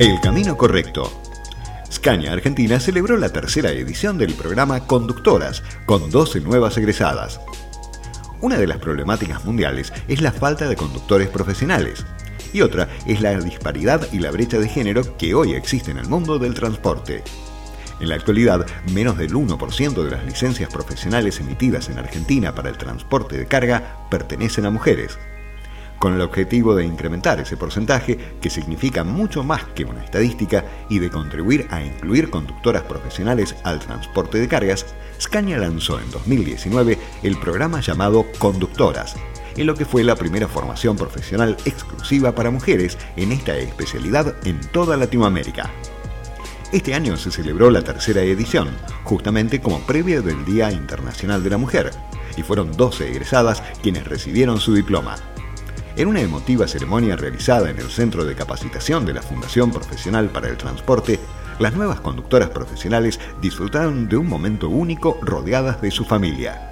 El Camino Correcto. Scania Argentina celebró la tercera edición del programa Conductoras, con 12 nuevas egresadas. Una de las problemáticas mundiales es la falta de conductores profesionales, y otra es la disparidad y la brecha de género que hoy existe en el mundo del transporte. En la actualidad, menos del 1% de las licencias profesionales emitidas en Argentina para el transporte de carga pertenecen a mujeres con el objetivo de incrementar ese porcentaje, que significa mucho más que una estadística, y de contribuir a incluir conductoras profesionales al transporte de cargas, Scania lanzó en 2019 el programa llamado Conductoras, en lo que fue la primera formación profesional exclusiva para mujeres en esta especialidad en toda Latinoamérica. Este año se celebró la tercera edición, justamente como previa del Día Internacional de la Mujer, y fueron 12 egresadas quienes recibieron su diploma. En una emotiva ceremonia realizada en el Centro de Capacitación de la Fundación Profesional para el Transporte, las nuevas conductoras profesionales disfrutaron de un momento único rodeadas de su familia.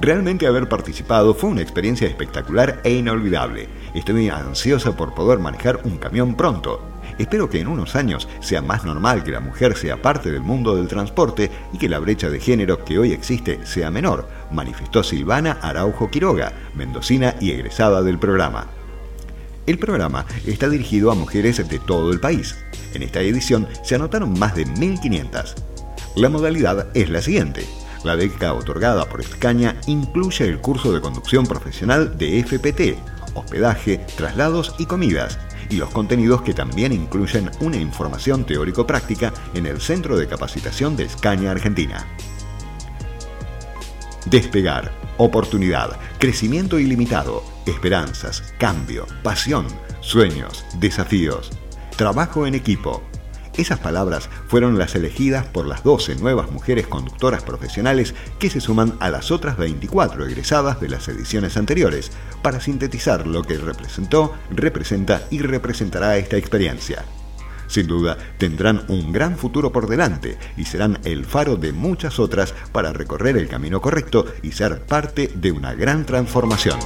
Realmente haber participado fue una experiencia espectacular e inolvidable. Estoy ansiosa por poder manejar un camión pronto, Espero que en unos años sea más normal que la mujer sea parte del mundo del transporte y que la brecha de género que hoy existe sea menor, manifestó Silvana Araujo Quiroga, mendocina y egresada del programa. El programa está dirigido a mujeres de todo el país. En esta edición se anotaron más de 1.500. La modalidad es la siguiente. La beca otorgada por Escaña incluye el curso de conducción profesional de FPT, hospedaje, traslados y comidas, y los contenidos que también incluyen una información teórico-práctica en el Centro de Capacitación de Escaña Argentina. Despegar, oportunidad, crecimiento ilimitado, esperanzas, cambio, pasión, sueños, desafíos, trabajo en equipo, esas palabras fueron las elegidas por las 12 nuevas mujeres conductoras profesionales que se suman a las otras 24 egresadas de las ediciones anteriores, para sintetizar lo que representó, representa y representará esta experiencia. Sin duda, tendrán un gran futuro por delante y serán el faro de muchas otras para recorrer el camino correcto y ser parte de una gran transformación.